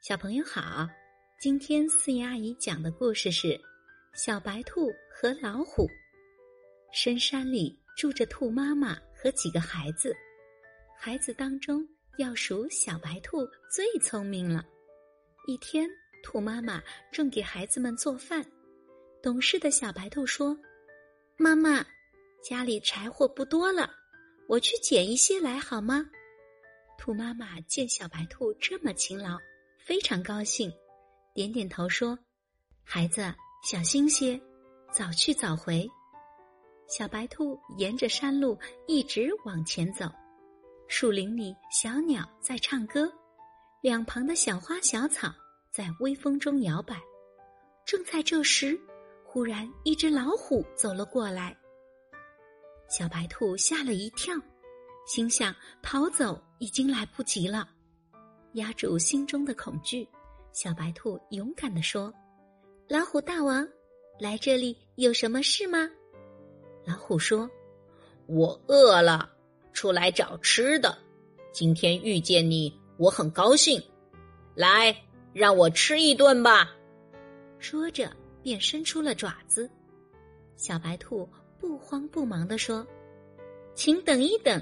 小朋友好，今天四姨阿姨讲的故事是《小白兔和老虎》。深山里住着兔妈妈和几个孩子，孩子当中要数小白兔最聪明了。一天，兔妈妈正给孩子们做饭，懂事的小白兔说：“妈妈，家里柴火不多了，我去捡一些来好吗？”兔妈妈见小白兔这么勤劳。非常高兴，点点头说：“孩子，小心些，早去早回。”小白兔沿着山路一直往前走，树林里小鸟在唱歌，两旁的小花小草在微风中摇摆。正在这时，忽然一只老虎走了过来。小白兔吓了一跳，心想：逃走已经来不及了。压住心中的恐惧，小白兔勇敢地说：“老虎大王，来这里有什么事吗？”老虎说：“我饿了，出来找吃的。今天遇见你，我很高兴。来，让我吃一顿吧。”说着，便伸出了爪子。小白兔不慌不忙地说：“请等一等，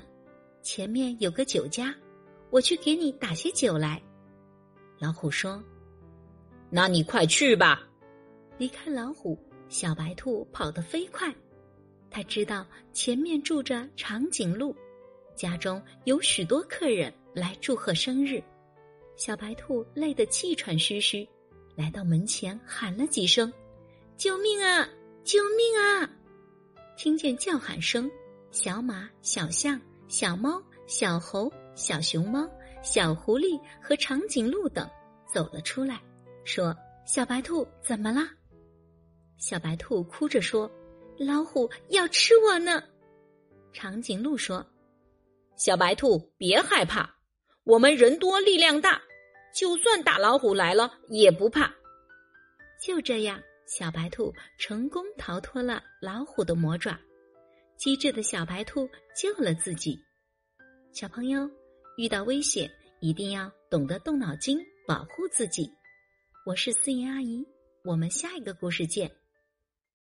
前面有个酒家。”我去给你打些酒来，老虎说：“那你快去吧。”离开老虎，小白兔跑得飞快。他知道前面住着长颈鹿，家中有许多客人来祝贺生日。小白兔累得气喘吁吁，来到门前喊了几声：“救命啊！救命啊！”听见叫喊声，小马、小象、小猫、小猴。小熊猫、小狐狸和长颈鹿等走了出来，说：“小白兔怎么了？”小白兔哭着说：“老虎要吃我呢。”长颈鹿说：“小白兔别害怕，我们人多力量大，就算大老虎来了也不怕。”就这样，小白兔成功逃脱了老虎的魔爪。机智的小白兔救了自己，小朋友。遇到危险，一定要懂得动脑筋，保护自己。我是思妍阿姨，我们下一个故事见。